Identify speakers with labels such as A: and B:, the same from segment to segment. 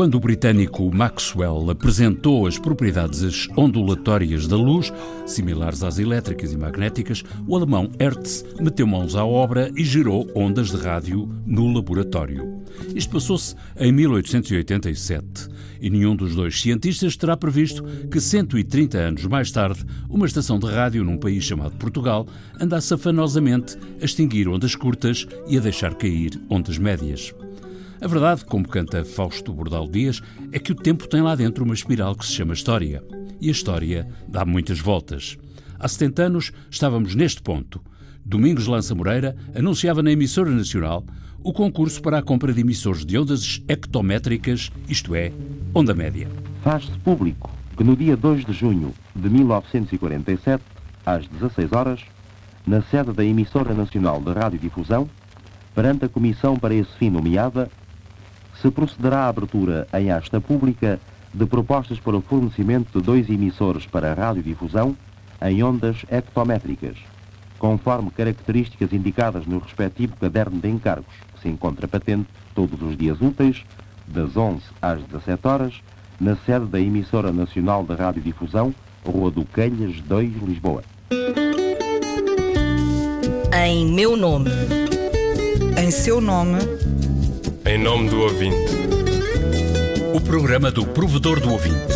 A: Quando o britânico Maxwell apresentou as propriedades ondulatórias da luz, similares às elétricas e magnéticas, o alemão Hertz meteu mãos à obra e gerou ondas de rádio no laboratório. Isto passou-se em 1887 e nenhum dos dois cientistas terá previsto que 130 anos mais tarde, uma estação de rádio num país chamado Portugal andasse afanosamente a extinguir ondas curtas e a deixar cair ondas médias. A verdade, como canta Fausto Bordal Dias, é que o tempo tem lá dentro uma espiral que se chama História. E a história dá muitas voltas. Há 70 anos estávamos neste ponto. Domingos Lança Moreira anunciava na emissora nacional o concurso para a compra de emissores de ondas ectométricas, isto é, onda média.
B: Faz-se público que no dia 2 de junho de 1947, às 16 horas, na sede da emissora nacional de radiodifusão, perante a comissão para esse fim nomeada, se procederá à abertura em asta pública de propostas para o fornecimento de dois emissores para radiodifusão em ondas hectométricas, conforme características indicadas no respectivo caderno de encargos, que se encontra patente todos os dias úteis, das 11 às 17 horas, na sede da emissora nacional de radiodifusão, Rua do Calhas 2, Lisboa.
C: Em meu nome.
D: Em seu nome.
E: Em nome do ouvinte.
A: O programa do provedor do ouvinte.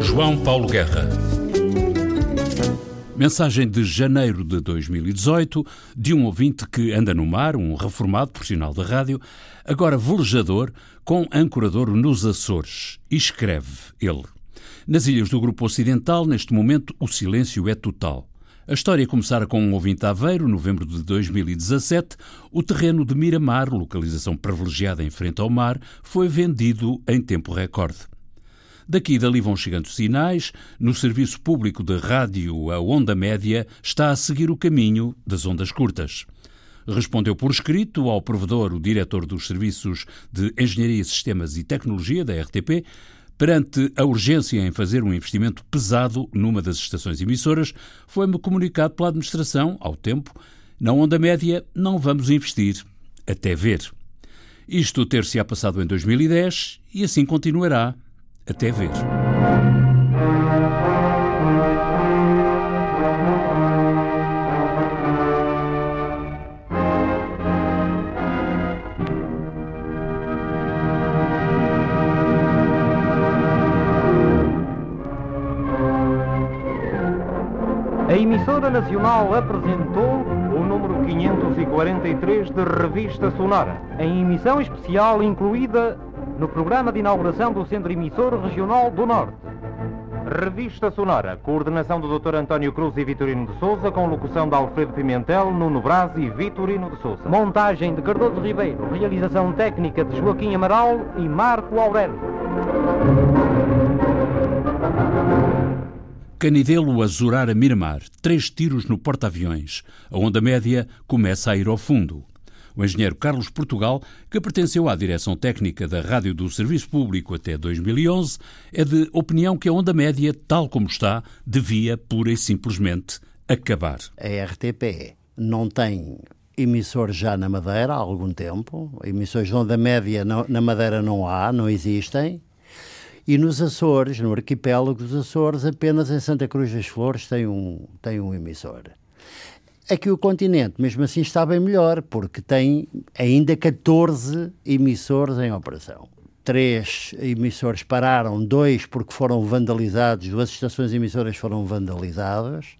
A: João Paulo Guerra. Mensagem de janeiro de 2018 de um ouvinte que anda no mar, um reformado profissional da rádio, agora velejador, com ancorador nos Açores. Escreve ele: Nas ilhas do Grupo Ocidental, neste momento, o silêncio é total. A história começara com um ouvinte aveiro, novembro de 2017. O terreno de Miramar, localização privilegiada em frente ao mar, foi vendido em tempo recorde. Daqui e dali vão chegando sinais. No serviço público de rádio, a onda média está a seguir o caminho das ondas curtas. Respondeu por escrito ao provedor, o diretor dos Serviços de Engenharia, Sistemas e Tecnologia da RTP, Perante a urgência em fazer um investimento pesado numa das estações emissoras, foi-me comunicado pela administração, ao tempo, na onda média não vamos investir, até ver. Isto ter-se-á passado em 2010 e assim continuará, até ver.
F: Emissora nacional apresentou o número 543 de Revista Sonora, em emissão especial incluída no programa de inauguração do Centro Emissor Regional do Norte. Revista Sonora, coordenação do Dr. António Cruz e Vitorino de Souza, com locução de Alfredo Pimentel, Nuno Braz e Vitorino de Souza. Montagem de Cardoso Ribeiro, realização técnica de Joaquim Amaral e Marco Aurélio.
A: Canidelo a zurar a Miramar, três tiros no porta-aviões. A onda média começa a ir ao fundo. O engenheiro Carlos Portugal, que pertenceu à direção técnica da Rádio do Serviço Público até 2011, é de opinião que a onda média, tal como está, devia pura e simplesmente acabar.
G: A RTP não tem emissores já na Madeira há algum tempo. Emissões de onda média na Madeira não há, não existem. E nos Açores, no arquipélago dos Açores, apenas em Santa Cruz das Flores tem um, tem um emissor. Aqui o continente, mesmo assim, está bem melhor, porque tem ainda 14 emissores em operação. Três emissores pararam, dois porque foram vandalizados, duas estações emissoras foram vandalizadas.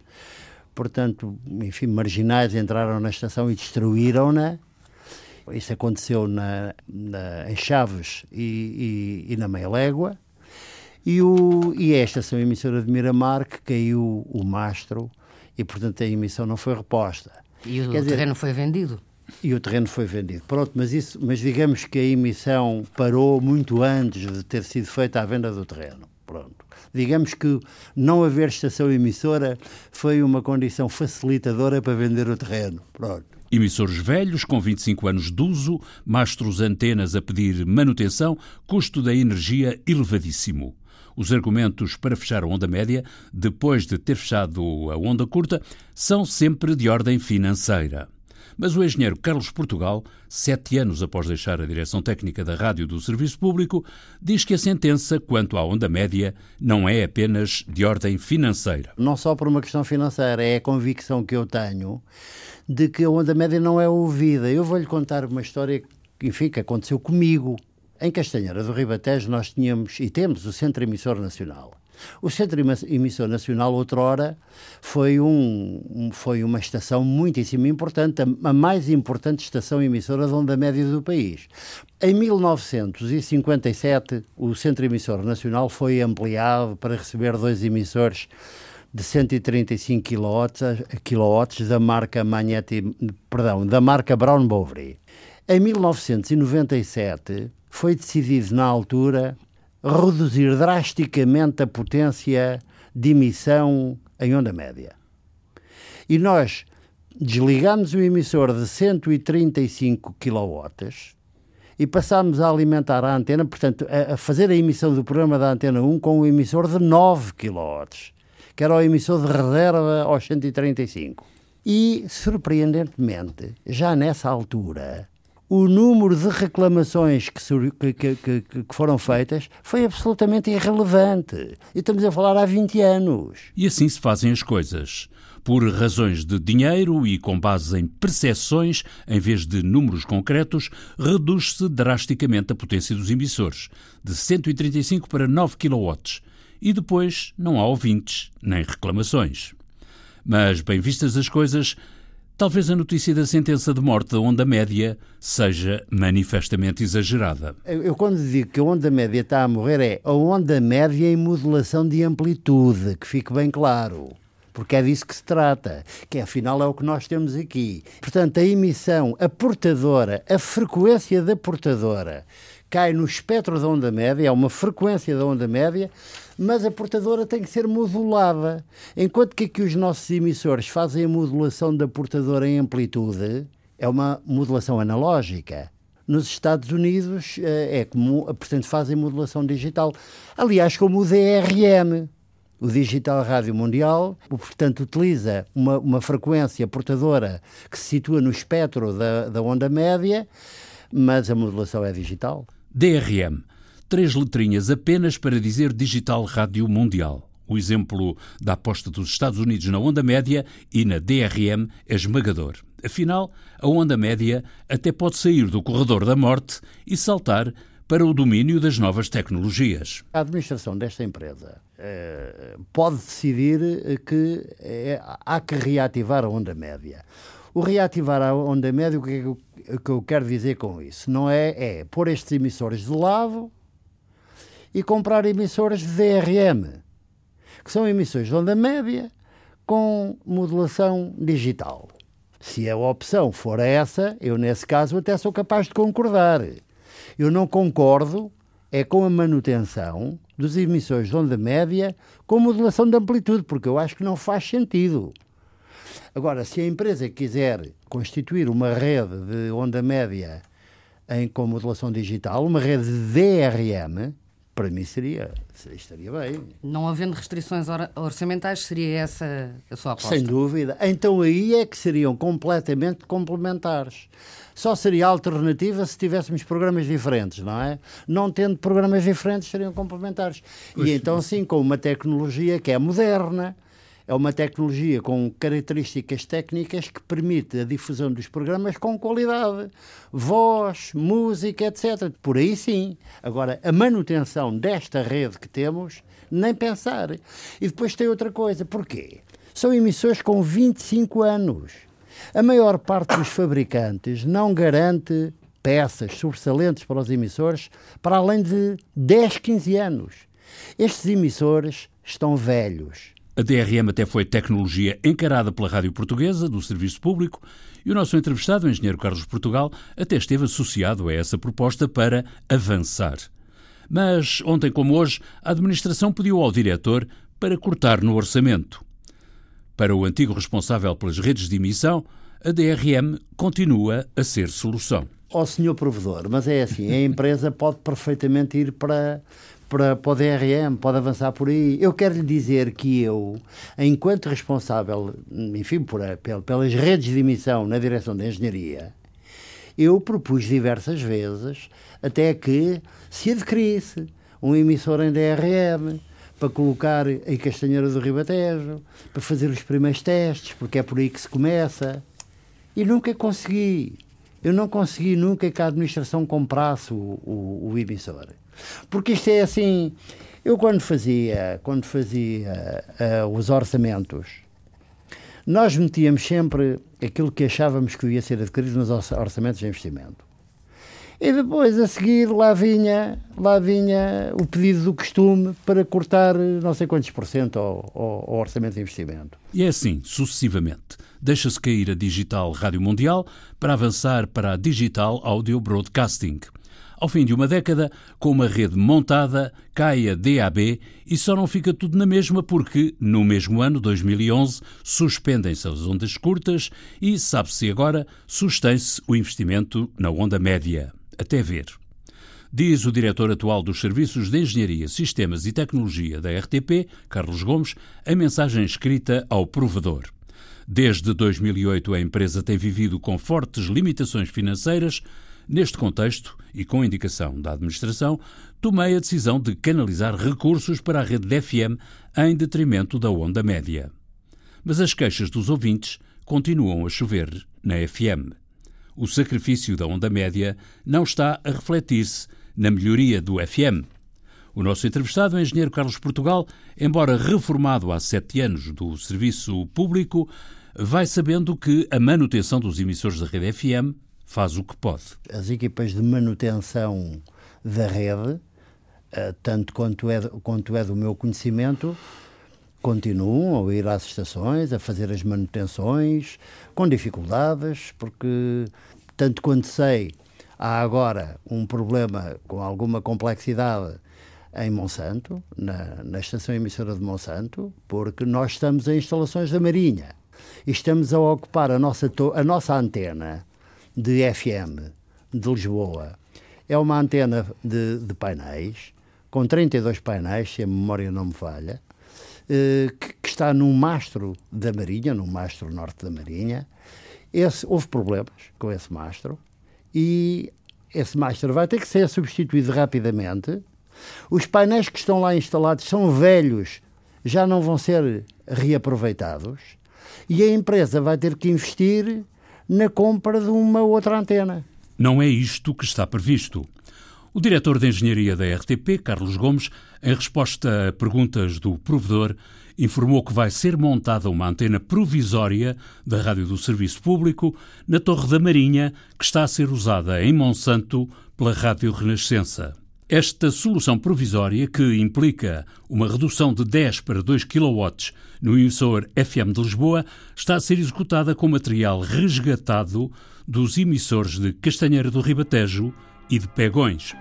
G: Portanto, enfim, marginais entraram na estação e destruíram-na. Isso aconteceu na, na, em Chaves e, e, e na Meia Légua. E, o, e é a estação emissora de Miramar que caiu o mastro e, portanto, a emissão não foi reposta.
C: E o Quer terreno dizer, foi vendido?
G: E o terreno foi vendido. Pronto, mas, isso, mas digamos que a emissão parou muito antes de ter sido feita a venda do terreno. Pronto. Digamos que não haver estação emissora foi uma condição facilitadora para vender o terreno. Pronto.
A: Emissores velhos com 25 anos de uso, mastros antenas a pedir manutenção, custo da energia elevadíssimo. Os argumentos para fechar a onda média, depois de ter fechado a onda curta, são sempre de ordem financeira. Mas o engenheiro Carlos Portugal, sete anos após deixar a direção técnica da rádio do Serviço Público, diz que a sentença quanto à onda média não é apenas de ordem financeira.
G: Não só por uma questão financeira, é a convicção que eu tenho de que a onda média não é ouvida. Eu vou-lhe contar uma história que, enfim, que aconteceu comigo. Em Castanheira do Ribatejo nós tínhamos e temos o Centro Emissor Nacional. O Centro Emissor Nacional, outrora, foi, um, foi uma estação muitíssimo importante, a mais importante estação emissora de onda média do país. Em 1957, o Centro Emissor Nacional foi ampliado para receber dois emissores de 135 kW, da marca Magneti, perdão, da marca Brown Bovary. Em 1997 foi decidido na altura reduzir drasticamente a potência de emissão em onda média. E nós desligamos o emissor de 135 kW e passámos a alimentar a antena, portanto, a, fazer a emissão do programa da Antena 1 com um emissor de 9 kW, que era o emissor de reserva aos 135. E, surpreendentemente, já nessa altura, o número de reclamações que, que, que, que, foram feitas foi absolutamente irrelevante. E estamos a falar há 20 anos.
A: E assim se fazem as coisas. Por razões de dinheiro e com base em percepções, em vez de números concretos, reduz-se drasticamente a potência dos emissores, de 135 para 9 kW. E depois não há ouvintes nem reclamações. Mas, bem vistas as coisas, Talvez a notícia da sentença de morte da onda média seja manifestamente exagerada.
G: Eu, quando digo que a onda média está a morrer, é a onda média em modulação de amplitude, que fique bem claro. Porque é disso que se trata, que afinal é o que nós temos aqui. Portanto, a emissão, a portadora, a frequência da portadora cai no espectro da onda média, é uma frequência da onda média, mas a portadora tem que ser modulada. Enquanto que aqui os nossos emissores fazem a modulação da portadora em amplitude, é uma modulação analógica. Nos Estados Unidos eh, é como, portanto, fazem modulação digital. Aliás, como o DRM, o Digital Rádio Mundial, portanto, utiliza uma, uma frequência portadora que se situa no espectro da, da onda média, mas a modulação é digital.
A: DRM três letrinhas apenas para dizer Digital Rádio Mundial. O exemplo da aposta dos Estados Unidos na onda média e na DRM é esmagador. Afinal, a onda média até pode sair do corredor da morte e saltar para o domínio das novas tecnologias.
G: A administração desta empresa eh, pode decidir eh, que eh, há que reativar a onda média. O reativar a onda média, o que, é que eu, quero dizer com isso? Não é, é pôr estes emissores de lado e comprar emissoras de DRM, que são emissões de onda média com modulação digital. Se a opção for essa, eu nesse caso até sou capaz de concordar. Eu não concordo é com a manutenção dos emissões de onda média com modulação de amplitude, porque eu acho que não faz sentido. Agora, se a empresa quiser constituir uma rede de onda média em, com modulação digital, uma rede de DRM, para mim seria, estaria bem.
C: Não havendo restrições orçamentais, seria essa a sua aposta?
G: Sem dúvida. Então aí é que seriam completamente complementares. Só seria alternativa se tivéssemos programas diferentes, não é? Não tendo programas diferentes, seriam complementares. Pois, e então, sim, com uma tecnologia que é moderna, é uma tecnologia com características técnicas que permite a difusão dos programas com qualidade. Voz, música, etc. Por aí sim. Agora, a manutenção desta rede que temos, nem pensar. E depois tem outra coisa. Porquê? São emissões com 25 anos. A maior parte dos fabricantes não garante peças sobressalentes para os emissores para além de 10, 15 anos. Estes emissores estão velhos
A: a DRM até foi tecnologia encarada pela Rádio Portuguesa, do Serviço Público, e o nosso entrevistado, o engenheiro Carlos Portugal, até esteve associado a essa proposta para avançar. Mas, ontem como hoje, a administração pediu ao diretor para cortar no orçamento. Para o antigo responsável pelas redes de emissão, a DRM continua a ser solução.
G: Ó oh, senhor provedor, mas é assim, a empresa pode perfeitamente ir para para, para o DRM, pode avançar por aí. Eu quero lhe dizer que eu, enquanto responsável, enfim, por, pelas redes de emissão na direção da engenharia, eu propus diversas vezes até que se adquirisse um emissor em DRM para colocar em Castanheira do Ribatejo, para fazer os primeiros testes, porque é por aí que se começa. E nunca consegui. Eu não consegui nunca que a administração comprasse o, o, o emissor. Porque isto é assim, eu quando fazia, quando fazia uh, os orçamentos, nós metíamos sempre aquilo que achávamos que ia ser adquirido nos orçamentos de investimento. E depois, a seguir, lá vinha, lá vinha o pedido do costume para cortar não sei quantos por cento ao, ao, ao orçamento de investimento.
A: E é assim, sucessivamente. Deixa-se cair a digital rádio mundial para avançar para a digital audio broadcasting. Ao fim de uma década, com uma rede montada, cai a DAB e só não fica tudo na mesma porque, no mesmo ano, 2011, suspendem-se as ondas curtas e, sabe-se agora, sustém-se o investimento na onda média. Até ver. Diz o diretor atual dos Serviços de Engenharia, Sistemas e Tecnologia da RTP, Carlos Gomes, em mensagem escrita ao provedor. Desde 2008, a empresa tem vivido com fortes limitações financeiras, Neste contexto, e com indicação da administração, tomei a decisão de canalizar recursos para a rede de FM em detrimento da onda média. Mas as queixas dos ouvintes continuam a chover na FM. O sacrifício da onda média não está a refletir-se na melhoria do FM. O nosso entrevistado, o engenheiro Carlos Portugal, embora reformado há sete anos do serviço público, vai sabendo que a manutenção dos emissores da rede FM faz o que pode.
G: As equipas de manutenção da rede, eh, tanto quanto é, quanto é do meu conhecimento, continuam a ir às estações, a fazer as manutenções, com dificuldades, porque, tanto quanto sei, há agora um problema com alguma complexidade em Monsanto, na, na estação emissora de Monsanto, porque nós estamos em instalações da Marinha e estamos a ocupar a nossa, a nossa antena de FM de Lisboa. É uma antena de, de painéis, com 32 painéis, se a memória não me falha, que, que, está num mastro da Marinha, num mastro norte da Marinha. Esse, houve problemas com esse mastro e esse mastro vai ter que ser substituído rapidamente. Os painéis que estão lá instalados são velhos, já não vão ser reaproveitados e a empresa vai ter que investir na compra de uma outra antena.
A: Não é isto que está previsto. O diretor de engenharia da RTP, Carlos Gomes, em resposta a perguntas do provedor, informou que vai ser montada uma antena provisória da Rádio do Serviço Público na Torre da Marinha, que está a ser usada em Monsanto pela Rádio Renascença. Esta solução provisória, que implica uma redução de 10 para 2 kW no emissor FM de Lisboa, está a ser executada com material resgatado dos emissores de Castanheira do Ribatejo e de Pegões.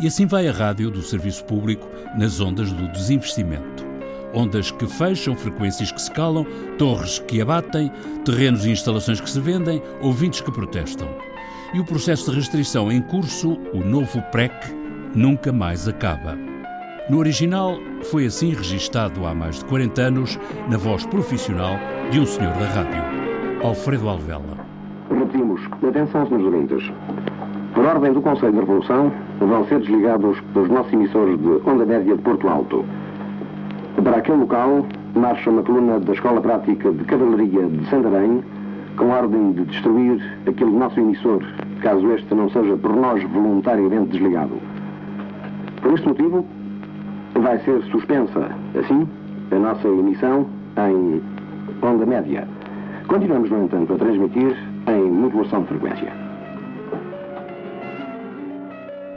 A: E assim vai a rádio do serviço público nas ondas do desinvestimento. Ondas que fecham, frequências que se calam, torres que abatem, terrenos e instalações que se vendem, ouvintes que protestam. E o processo de restrição em curso, o novo PREC, nunca mais acaba. No original, foi assim registado há mais de 40 anos na voz profissional de um senhor da rádio, Alfredo Alvela.
H: Repetimos, atenção, senhores ouvintes. Por ordem do Conselho de Revolução, vão ser desligados os nossos emissores de onda média de Porto Alto. Para aquele local, marcha uma coluna da Escola Prática de Cavalaria de Santarém, com ordem de destruir aquele nosso emissor, caso este não seja por nós voluntariamente desligado. Por este motivo, vai ser suspensa, assim, a nossa emissão em onda média. Continuamos, no entanto, a transmitir em modulação de frequência.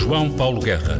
A: João Paulo Guerra.